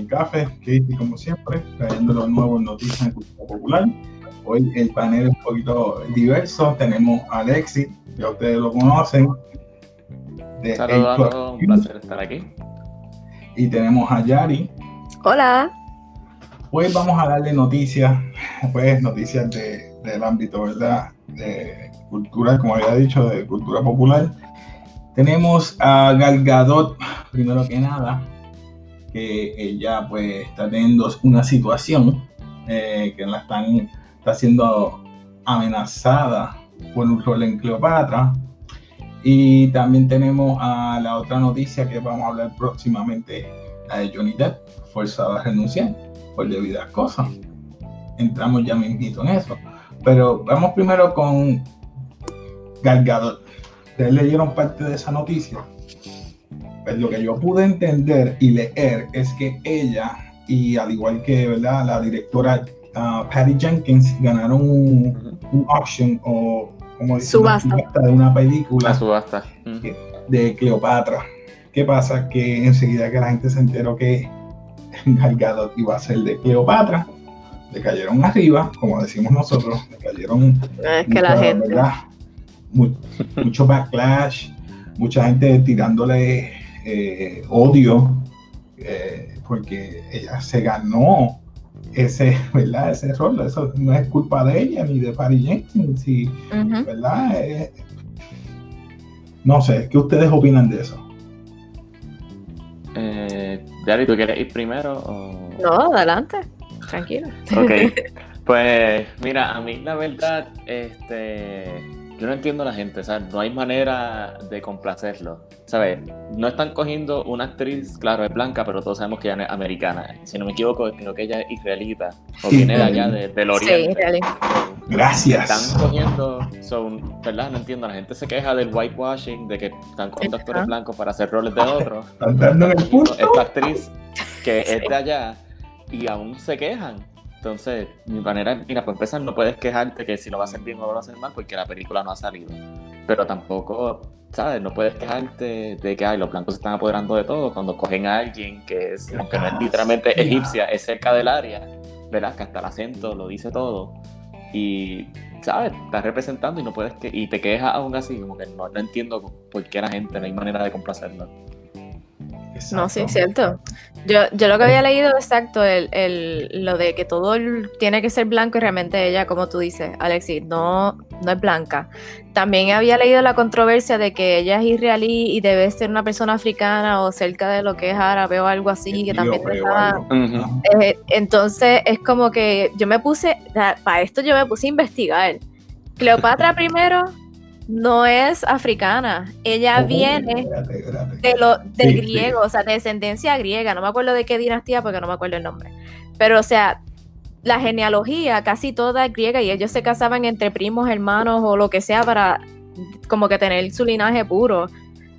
nuevo en Café, Katie como siempre, trayendo los nuevos noticias en Cultura Popular. Hoy el panel es un poquito diverso, tenemos a Alexis, ya ustedes lo conocen. Saludos, un placer estar aquí. Y tenemos a Yari. Hola. Hoy vamos a darle noticias, pues noticias de, del ámbito, ¿verdad? De cultura, como había dicho, de cultura popular tenemos a Gal Gadot, primero que nada, que ella pues está teniendo una situación eh, que la están, está siendo amenazada por un rol en Cleopatra. Y también tenemos a la otra noticia que vamos a hablar próximamente, la de Johnny Depp, forzado a renunciar por debidas cosas. Entramos ya mismito en eso. Pero vamos primero con Gal Gadot ustedes leyeron parte de esa noticia, pues lo que yo pude entender y leer es que ella, y al igual que ¿verdad? la directora uh, Patty Jenkins, ganaron un, auction o como subasta. de una película subasta. de Cleopatra. ¿Qué pasa? Que enseguida que la gente se enteró que Gal iba a ser de Cleopatra, le cayeron arriba, como decimos nosotros, le cayeron. Es que la gente mucho backlash, mucha gente tirándole eh, odio, eh, porque ella se ganó ese, ¿verdad? ese rol. Eso no es culpa de ella ni de Paris Jenkins, ¿verdad? Eh, no sé, ¿qué ustedes opinan de eso? Eh, Yari, ¿tú quieres ir primero? O... No, adelante, tranquilo. Ok, pues mira, a mí la verdad, este yo no entiendo a la gente, ¿sabes? No hay manera de complacerlo, ¿sabes? No están cogiendo una actriz, claro, es blanca, pero todos sabemos que ella es americana. Si no me equivoco, creo que ella es israelita, o viene de allá, de, del oriente. Sí, Gracias. Están cogiendo, son, ¿verdad? No entiendo, la gente se queja del whitewashing, de que están cogiendo actores blancos para hacer roles de otros. Están dando el punto. Esta actriz que es de allá y aún se quejan. Entonces, mi manera, mira, pues empezar, no puedes quejarte que si lo va a hacer bien o lo va a hacer mal porque la película no ha salido. Pero tampoco, ¿sabes? No puedes quejarte de que ay, los blancos se están apoderando de todo cuando cogen a alguien que es, aunque no es literalmente egipcia, es cerca del área, ¿verdad? Que hasta el acento lo dice todo. Y, ¿sabes? Estás representando y no puedes que y te quejas aún así, como que no, no entiendo por qué la gente no hay manera de complacerlo. No, sí, es cierto. Yo, yo lo que había leído exacto, el, el, lo de que todo tiene que ser blanco y realmente ella, como tú dices, Alexis, no, no es blanca. También había leído la controversia de que ella es israelí y debe ser una persona africana o cerca de lo que es árabe o algo así, que también estaba... Eh, entonces es como que yo me puse, para esto yo me puse a investigar. Cleopatra primero no es africana. Ella viene de lo de griego, o sea, de descendencia griega. No me acuerdo de qué dinastía porque no me acuerdo el nombre. Pero, o sea, la genealogía casi toda es griega y ellos se casaban entre primos, hermanos o lo que sea para como que tener su linaje puro.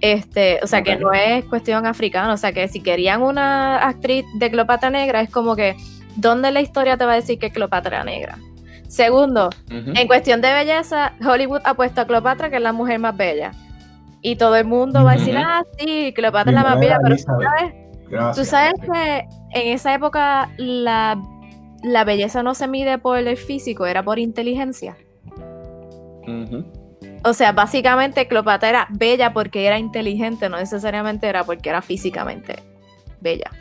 Este, o sea, que no es cuestión africana. O sea, que si querían una actriz de Cleopatra negra, es como que, ¿dónde la historia te va a decir que es Cleopatra negra? Segundo, en cuestión de belleza, Hollywood ha puesto a Cleopatra, que es la mujer más bella. Y todo el mundo va a decir, ah, sí, Cleopatra es la más bella, pero tú sabes, tú sabes que en esa época la, belleza no se mide por el físico, era por inteligencia. O sea, básicamente Cleopatra era bella porque era inteligente, no necesariamente era porque era físicamente bella.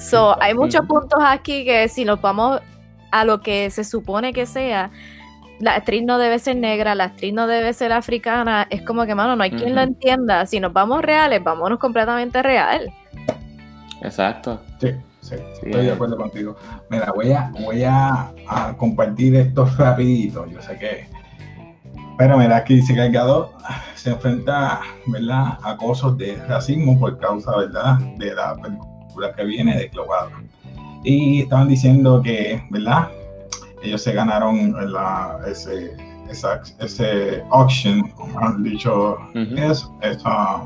So, hay muchos puntos aquí que si nos vamos a lo que se supone que sea, la actriz no debe ser negra, la actriz no debe ser africana, es como que, mano, no hay quien lo entienda. Si nos vamos reales, vámonos completamente real. Exacto. Sí, sí, estoy de acuerdo contigo. Mira, voy a, voy a, compartir esto rapidito, yo sé que... Pero mira, aquí dice que se enfrenta, ¿verdad?, a acosos de racismo por causa, ¿verdad?, de la película que viene de Cleopatra. Y estaban diciendo que, ¿verdad? Ellos se ganaron la, ese, ese auction, como han dicho, es, esa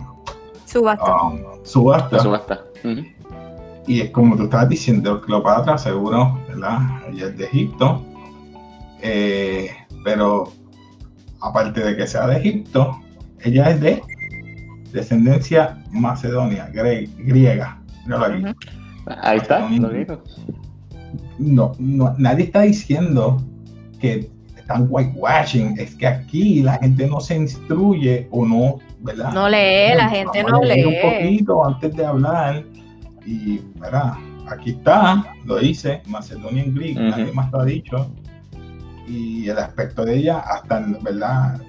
subasta. Um, subasta. subasta. Y es como tú estabas diciendo, Cleopatra, seguro, ¿verdad? Ella es de Egipto. Eh, pero aparte de que sea de Egipto, ella es de descendencia macedonia, griega. Míralo aquí. Ahí está, lo digo. No, no, nadie está diciendo que están whitewashing, es que aquí la gente no se instruye o no, ¿verdad? No lee, la gente no lee. Un poquito antes de hablar y, ¿verdad? Aquí está, lo dice, Macedonian Greek, nadie más lo ha dicho. Y el aspecto de ella, hasta, ¿verdad?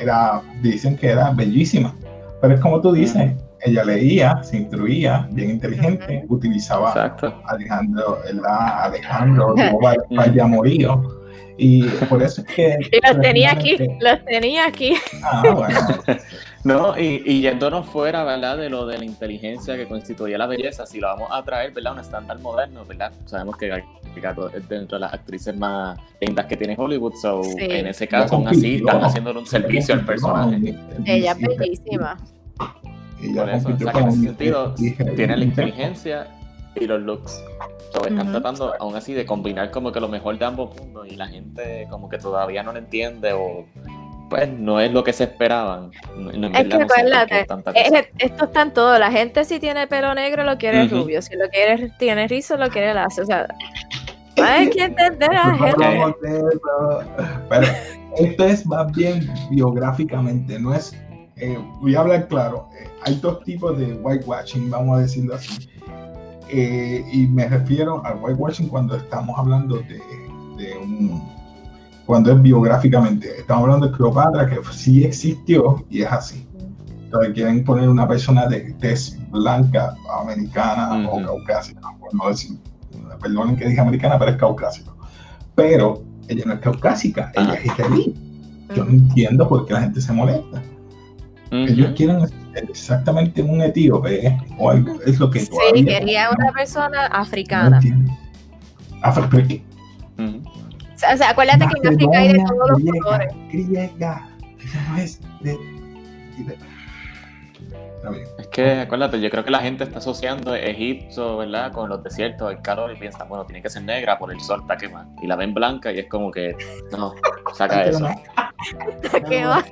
Era, dicen que era bellísima. Pero es como tú dices, ella leía, se instruía, bien inteligente, utilizaba Alejandro, Alejandro, vaya morío y por eso es que... y los tenía aquí, los tenía aquí. Ah, bueno. no, y, y, yéndonos fuera, ¿verdad? De lo de la inteligencia que constituye la belleza, si lo vamos a traer, ¿verdad? Un estándar moderno, ¿verdad? Sabemos que Gato es dentro de las actrices más lindas que tiene Hollywood, so en ese caso, aún así, están haciéndole un servicio al personaje. Ella es bellísima. Por eso, o sea, que en ese sentido, tiene la inteligencia y los looks. están tratando aún así de combinar como que lo mejor de ambos mundos y la gente como que todavía no lo entiende o pues no es lo que se esperaban. es que acuérdate, esto está en todo. La gente si tiene pelo negro lo quiere rubio, si lo quiere tiene rizo lo quiere lacio. O sea, hay que entender a la gente. Pero esto es más bien biográficamente, no es. Eh, voy a hablar claro. Eh, hay dos tipos de whitewashing, vamos a decirlo así eh, y me refiero al whitewashing cuando estamos hablando de, un. cuando es biográficamente. Estamos hablando de Cleopatra, que sí existió y es así. Entonces quieren poner una persona de tez blanca, americana o caucásica, por no decir, perdonen que dije americana, pero es caucásico. Pero ella no es caucásica, ella es israelí. Yo no entiendo por qué la gente se molesta. Ellos quieren exactamente un etíope o algo, es lo que Sí, quería una persona africana. Africana. o, sea, acuérdate que en África hay de todos los colores. Griega, no es de, Es que acuérdate, yo creo que la gente está asociando Egipto, ¿verdad? Con los desiertos, el calor y piensan, bueno, tiene que ser negra por el sol, está quemada. Y la ven blanca y es como que, no, saca eso. Está quemada.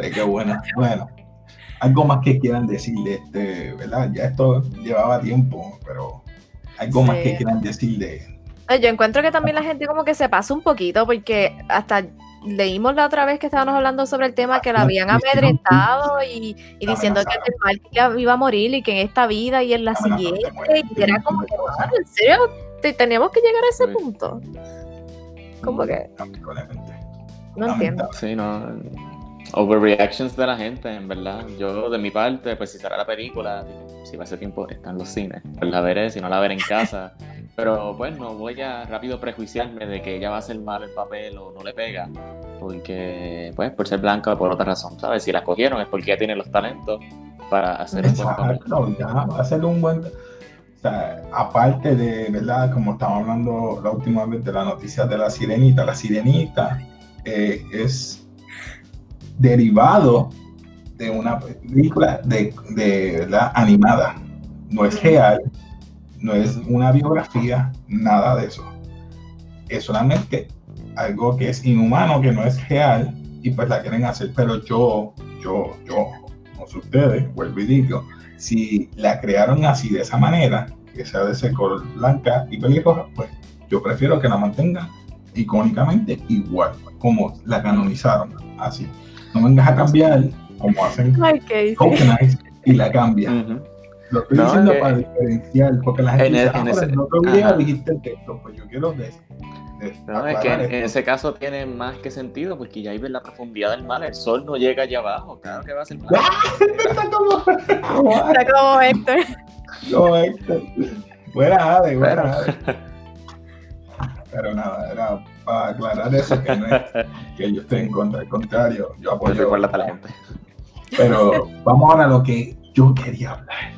Qué buena. Bueno, algo más que quieran decirle, este, ¿verdad? Ya esto llevaba tiempo, pero algo más que quieran decirle. Yo encuentro que también la gente como que se pasa un poquito porque hasta leímos la otra vez que estábamos hablando sobre el tema que la habían amedrentado y, diciendo que el iba a morir y que en esta vida y en la siguiente y era como que, en serio, teníamos que llegar a ese punto. Como que... No entiendo. Sí, no overreactions de la gente, en verdad. Yo, de mi parte, pues si será la película, si va a ser tiempo, está en los cines. Pues la veré, si no la veré en casa. Pero bueno, pues, voy a rápido prejuiciarme de que ella va a hacer mal el papel o no le pega. Porque, pues, por ser blanca o por otra razón, ¿sabes? Si la cogieron es porque ella tiene los talentos para hacer un buen papel. Ya, va a ser un buen. O sea, aparte de, ¿verdad? Como estábamos hablando la última vez de la noticia de la sirenita, la sirenita eh, es derivado de una película de, de animada. No es real, no es una biografía, nada de eso. Es solamente algo que es inhumano, que no es real, y pues la quieren hacer. Pero yo, yo, yo, no sé ustedes, vuelvo y digo, si la crearon así, de esa manera, que sea de ese color blanca y pelirroja, pues yo prefiero que la mantengan icónicamente igual, como la canonizaron, así. No vengas a cambiar como hacen y la cambian. Lo estoy diciendo para diferenciar, porque la gente dice, ah, no te dijiste el texto, pues yo quiero de, no, es que en, ese caso tiene más que sentido, porque ya ahí ves la profundidad del mar, el sol no llega allá abajo, claro que va a ser mal. Está como, Está como Héctor. Como Héctor. Buena Ade, buena Ade. Pero nada, era para aclarar eso, que no es que yo esté en contra, al contrario, yo apoyo a la gente. Pero vamos ahora a lo que yo quería hablar.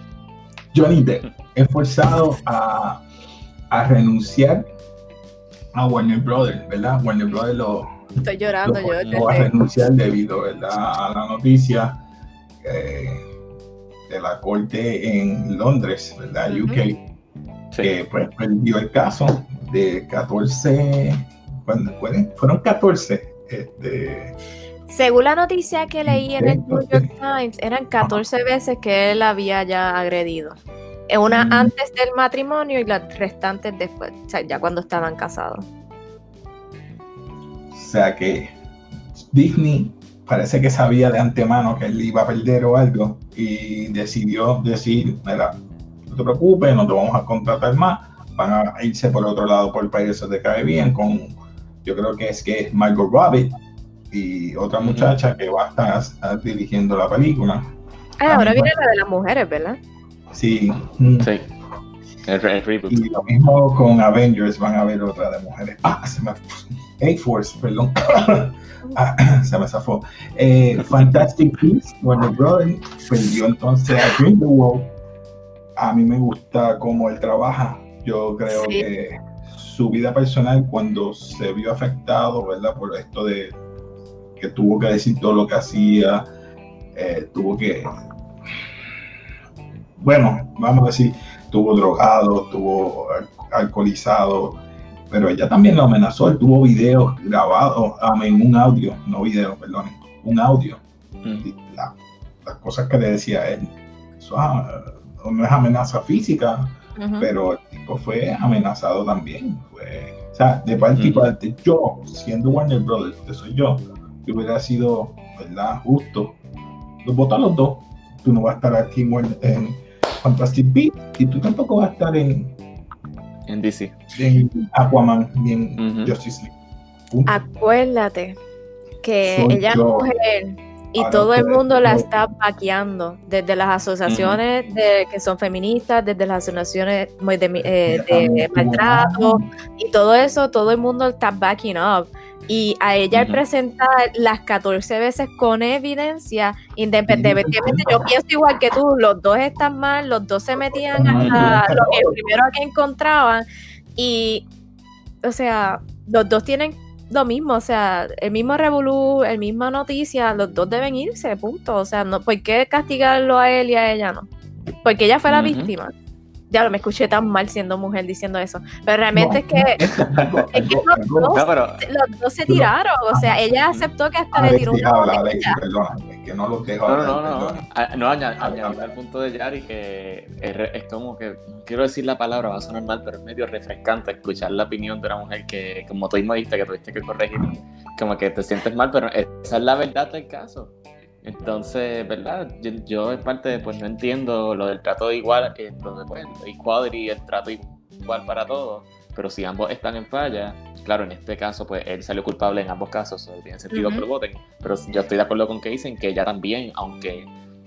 Johnny Depp es forzado a, a renunciar a Warner Brothers, ¿verdad? Warner Brothers lo, Estoy llorando, lo, yo. va a renunciar debido ¿verdad? a la noticia eh, de la corte en Londres, ¿verdad? UK, que pues perdió el caso de 14 fueron 14. Este, Según la noticia que leí en el New York Times, eran 14 veces que él había ya agredido. Una mm. antes del matrimonio y las restantes después, o sea, ya cuando estaban casados. O sea que Disney parece que sabía de antemano que él iba a perder o algo y decidió decir, mira, no te preocupes, no te vamos a contratar más, van a irse por otro lado por Pirates of the Caribbean con, yo creo que es que es Margot Robbie y otra muchacha que va a estar dirigiendo la película. Ah, ahora viene la de las mujeres, ¿verdad? Sí. Sí. Y lo mismo con Avengers, van a ver otra de mujeres. Ah, se me. A-Force, perdón. ah, se me zafó. Eh, Fantastic Beasts, Warner Brothers, perdió entonces a Grindelwald. A mí me gusta cómo él trabaja. Yo creo que su vida personal, cuando se vio afectado, ¿verdad? Por esto de que tuvo que decir todo lo que hacía, eh, tuvo que bueno, vamos a decir, tuvo drogado, tuvo alcoholizado, pero ella también lo amenazó, él tuvo videos grabados, en un audio, no video, perdón, un audio, las cosas que le decía él, eso ah, no es amenaza física, pero el tipo fue amenazado también, sea, de parte y parte, yo, siendo Warner Brothers, que soy yo, que hubiera sido, ¿verdad?, justo, los votos a los dos, tú no vas a estar aquí en Fantastic Beasts y tú tampoco vas a estar en en DC. En Aquaman y en Justice League. Acuérdate que ella es mujer y todo el mundo la está vaqueando, desde las asociaciones de, que son feministas, desde las asociaciones de, eh, de maltrato y todo eso, todo el mundo está backing up. Y a ella al presentar las 14 veces con evidencia, independientemente, yo pienso igual que tú, los dos están mal, los dos se metían hasta lo que primero que encontraban. Y, o sea, los dos tienen lo mismo, o sea, el mismo revolú, el misma noticia, los dos deben irse, punto. O sea, no, ¿por qué castigarlo a él y a ella no? Porque ella fue la víctima ya lo me escuché tan mal siendo mujer diciendo eso, pero realmente es que, es que los, dos, se tiraron, o sea, ella aceptó que hasta le tiró un es que no lo dejo No, no, no, no, no añadir al punto de Yari que es, como que, quiero decir la palabra, va a sonar mal, pero es medio refrescante escuchar la opinión de una mujer que, como tú mismo dijiste, que tuviste que corregir, como que te sientes mal, pero esa es la verdad del caso. Entonces, ¿verdad? Yo, en parte pues no entiendo lo del trato de igual, entonces pues y el trato igual para todos, pero si ambos están en falla, claro, en este caso pues él salió culpable en ambos casos, tiene sentido que lo voten, pero yo estoy de acuerdo con que dicen que ella también, aunque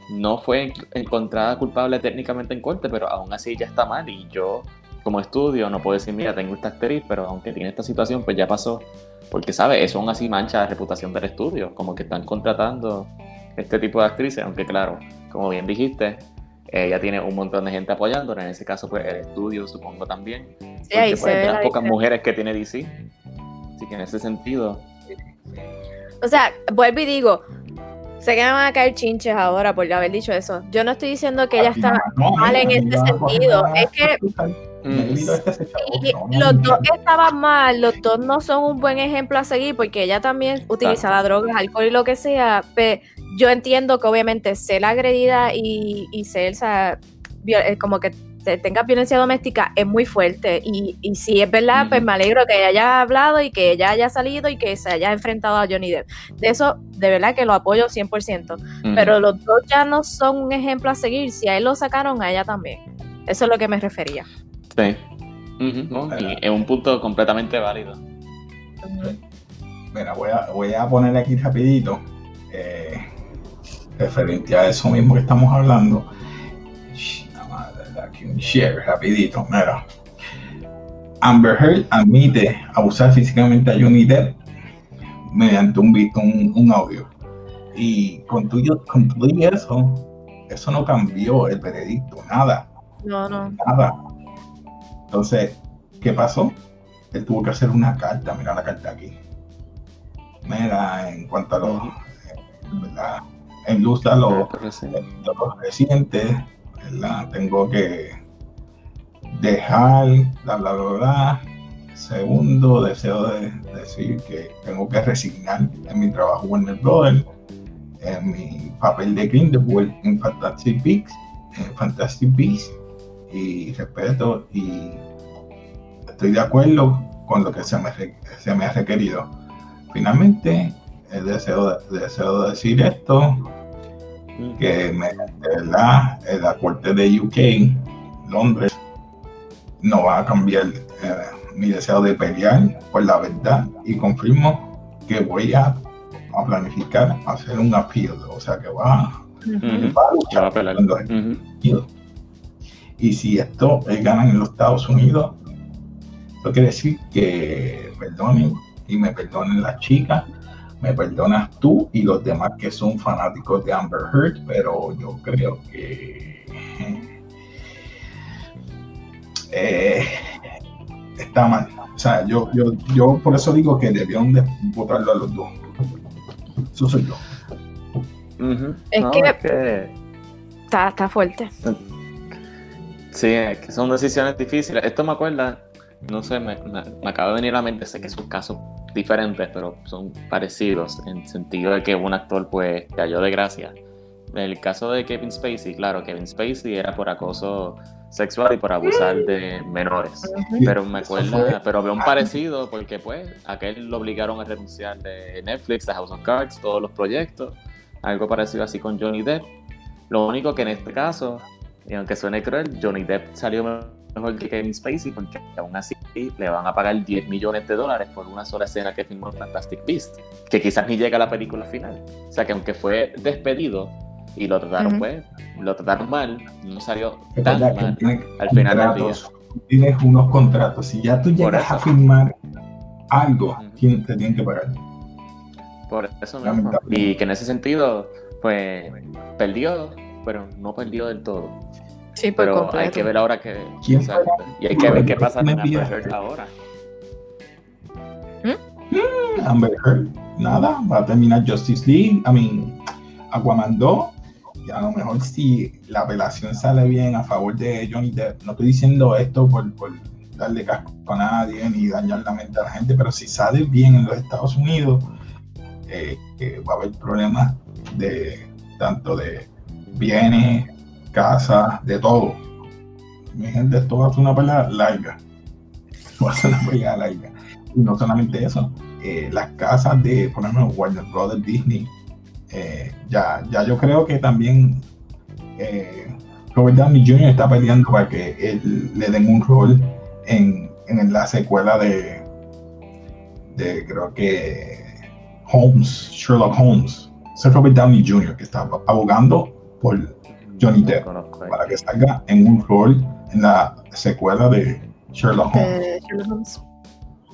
no fue encontrada culpable técnicamente en corte, pero aún así ya está mal y yo como estudio no puedo decir, mira, tengo esta actriz, pero aunque tiene esta situación, pues ya pasó, porque, ¿sabes? Eso aún así mancha la reputación del estudio, como que están contratando este tipo de actrices, aunque claro, como bien dijiste, ella tiene un montón de gente apoyándola, en ese caso pues el estudio supongo también, sí, porque pues, de las pocas mujeres que tiene DC, así que en ese sentido... O sea, vuelvo y digo, sé que me van a caer chinches ahora por haber dicho eso. Yo no estoy diciendo que ella está mal en este sentido, es que Mm. los dos estaban mal, los dos no son un buen ejemplo a seguir porque ella también utilizaba drogas, alcohol y lo que sea. Pero yo entiendo que obviamente ser agredida y, ser eh, como que tenga violencia doméstica es muy fuerte. Y, y si es verdad, pues me alegro que ella haya hablado y que ella haya salido y que se haya enfrentado a Johnny Depp. De eso, de verdad que lo apoyo 100%. Pero los dos ya no son un ejemplo a seguir. Si a él lo sacaron, a ella también. Eso es lo que me refería. Sí. es un punto completamente válido. Mira, voy a, voy a poner aquí rapidito, eh, referente a eso mismo que estamos hablando. Aquí un share rapidito, mira. Amber Heard admite abusar físicamente a Johnny Depp mediante un, un, un audio. Y con todo, con eso, eso no cambió el veredicto, nada. No, no. Nada. Entonces, ¿qué pasó? Él tuvo que hacer una carta, mira la carta aquí. Mira, en cuanto a los, en luz de los, recientes, tengo que dejar, la bla, bla, bla. Segundo, deseo de decir que tengo que resignar en mi trabajo Warner Brothers, en mi papel de Grindelwald en Fantastic Beasts, en Fantastic Beasts y respeto y estoy de acuerdo con lo que se me, se me ha requerido. Finalmente, deseo, deseo decir esto, que me, de verdad la corte de UK, Londres, no va a cambiar eh, mi deseo de pelear por la verdad y confirmo que voy a, a planificar hacer un appeal, o sea que va, a luchar Y si esto ganan en los Estados Unidos, eso quiere decir que perdonen y me perdonen las chicas, me perdonas tú y los demás que son fanáticos de Amber Heard, pero yo creo que eh, está mal. O sea, yo, yo, yo por eso digo que debieron de votarlo a los dos. Eso soy yo. es, que Está, está fuerte. Sí, es que son decisiones difíciles. Esto me acuerda no sé, me, acaba de venir a la mente, sé que son casos diferentes, pero son parecidos en el sentido de que un actor pues cayó de gracia. En el caso de Kevin Spacey, claro, Kevin Spacey era por acoso sexual y por abusar de menores. Pero me acuerdo, pero veo un parecido porque pues aquel lo obligaron a renunciar de Netflix, de House of Cards, todos los proyectos. Algo parecido así con Johnny Depp. Lo único que en este caso, y aunque suene cruel, Johnny Depp salió mejor que Kevin Spacey porque aún así le van a pagar 10 millones de dólares por una sola escena que filmó Fantastic Beast, que quizás ni llega a la película final. O sea que aunque fue despedido y lo trataron pues, lo trataron mal, no salió tan mal al final del día. Tienes unos contratos, si ya tú llegas a firmar algo, te tienen que pagar. Por eso mismo. Y que en ese sentido, pues, perdió, pero no perdió del todo. Sí, pero hay que ver ahora que. y hay que ver qué pasa con Amber Heard ahora. ¿Mm? Amber Heard, nada, va a terminar Justice League. I mean, Aquaman 2. Y a lo mejor si la apelación sale bien a favor de Johnny Depp, no estoy diciendo esto por, por darle casco a nadie ni dañar la mente a la gente, pero si sale bien en los Estados Unidos, eh, va a haber problemas de tanto de bienes, casa, de todo. Mi gente, esto va a ser una pelea larga. Va a ser una pelea larga. Y no solamente eso, eh, las casas de, por ejemplo, Warner Brothers, Disney, eh, ya, ya yo creo que también eh, Robert Downey Jr. está peleando para que él, le den un rol en, en la secuela de, de creo que Holmes, Sherlock Holmes. Es Robert Downey Jr. que está abogando por Johnny Depp para que salga en un rol en la secuela de Sherlock Holmes.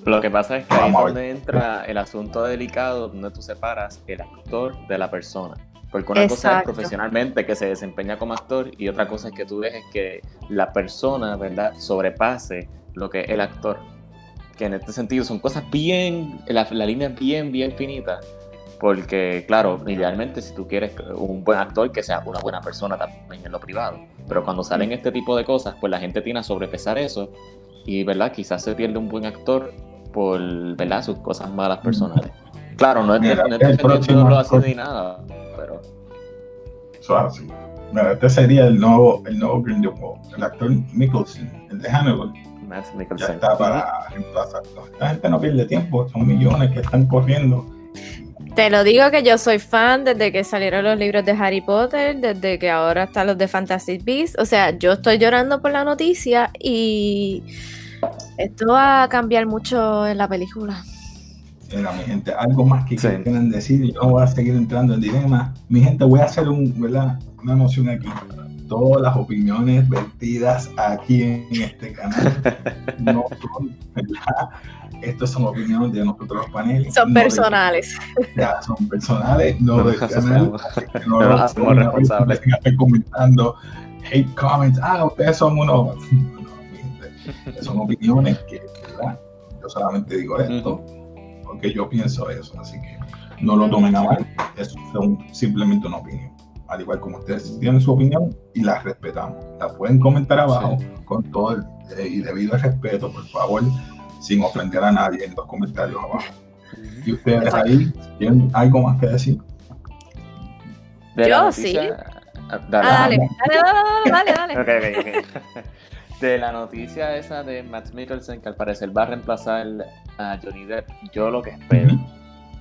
Lo que pasa es que ahí es donde entra el asunto delicado donde tú separas el actor de la persona. Porque una cosa es profesionalmente que se desempeña como actor y otra cosa es que tú dejes que la persona, ¿verdad?, sobrepase lo que es el actor. Que en este sentido son cosas bien, la, la línea es bien, bien finita porque, claro, idealmente si tú quieres un buen actor, que sea una buena persona también en lo privado. Pero cuando salen este tipo de cosas, pues la gente tiene a sobrepesar eso. Y, ¿verdad? Quizás se pierde un buen actor por, ¿verdad? Sus cosas malas personales. Claro, no es, Mira, no es así ni nada, pero... Eso así. Mira, este sería el nuevo, el nuevo el actor Mickelson, el de Hannibal. Ya está para reemplazarlo. La gente no pierde tiempo, son millones que están corriendo te lo digo que yo soy fan desde que salieron los libros de Harry Potter, desde que ahora están los de Fantasy Beasts. O sea, yo estoy llorando por la noticia y esto va a cambiar mucho en la película. Mira, mi gente, algo más que quieran decir, yo no voy a seguir entrando en dilema. Mi gente, voy a hacer un, ¿verdad? una noción aquí. Todas las opiniones vertidas aquí en este canal no son, ¿verdad? Estas son opiniones de nosotros los paneles. Son personales. ya, son personales, no del canal. no nos hacemos responsables. comentando hate comments. Ah, ustedes son unos. son opiniones que, ¿verdad? Yo solamente digo esto porque yo pienso eso. Así que no lo tomen a mal. Es simplemente una opinión. Al igual como ustedes tienen su opinión y la respetamos. La pueden comentar abajo con todo el, eh, y debido al respeto, por favor sin ofender a nadie en los comentarios abajo. ¿Y ustedes ahí tienen algo más que decir? Yo sí. Ah, dale, dale, dale, dale, dale. De la noticia esa de Matt Mikkelsen, que al parecer va a reemplazar a Johnny Depp, yo lo que espero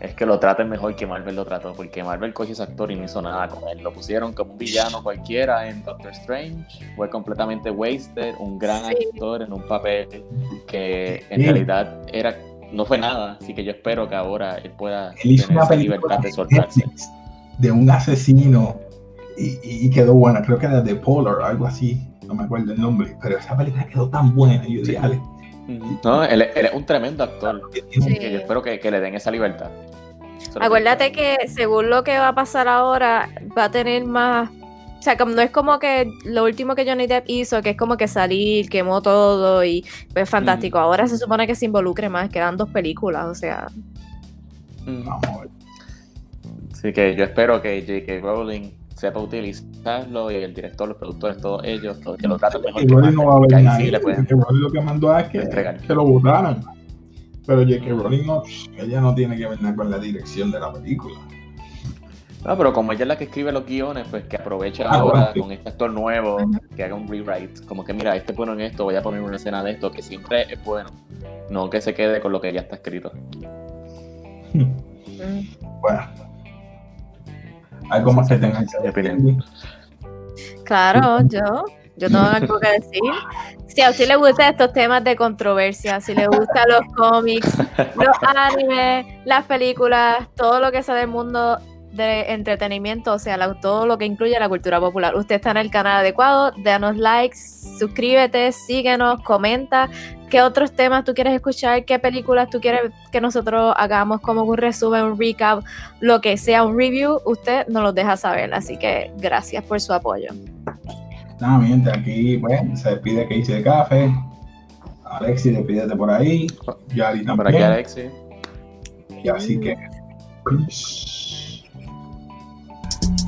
es que lo traten mejor que Marvel lo trató, porque Marvel cogió ese actor y no hizo nada con él. Lo pusieron como un villano cualquiera en Doctor Strange, fue completamente wasted, un gran actor en un papel que en realidad era no fue nada, así que yo espero que ahora él pueda tener esa libertad de soltarse. De un asesino y, quedó buena, creo que era de Polar, algo así, no me acuerdo el nombre, pero esa película quedó tan buena, yo dije, No, él, es un tremendo actor, yo espero que, que le den esa libertad. Acuérdate que según lo que va a pasar ahora, va a tener más. O sea, como, no es como que lo último que Johnny Depp hizo, que es como que salir, quemó todo y pues fantástico. Ahora se supone que se involucre más, quedan dos películas, o sea. Así que yo espero que J.K. Rowling sepa utilizarlo y el director, los productores, todos ellos, que lo traten mejor. Que no va a haber nadie. lo que mandó es que, que lo votaran. Pero J.K. Rowling no, ella no tiene que ver nada con la dirección de la película. No, pero como ella es la que escribe los guiones, pues que aproveche ah, ahora con este actor nuevo, que haga un rewrite. Como que mira, este bueno en esto, voy a poner una escena de esto, que siempre es bueno. No que se quede con lo que ya está escrito. bueno. ¿Algo más que tengan que decir? Claro, yo yo tengo algo que decir. Si a usted le gustan estos temas de controversia, si le gustan los cómics, los animes, las películas, todo lo que sea del mundo de entretenimiento, o sea, todo lo que incluye la cultura popular. Usted está en el canal adecuado, danos likes, suscríbete, síguenos, comenta qué otros temas tú quieres escuchar, qué películas tú quieres que nosotros hagamos como un resumen, un recap, lo que sea, un review, usted nos lo deja saber. Así que gracias por su apoyo. Nada, mientras aquí, pues, se despide Casey de Café. Alexi, despídete por ahí. Yari también. Por aquí, Alexi. Y así que.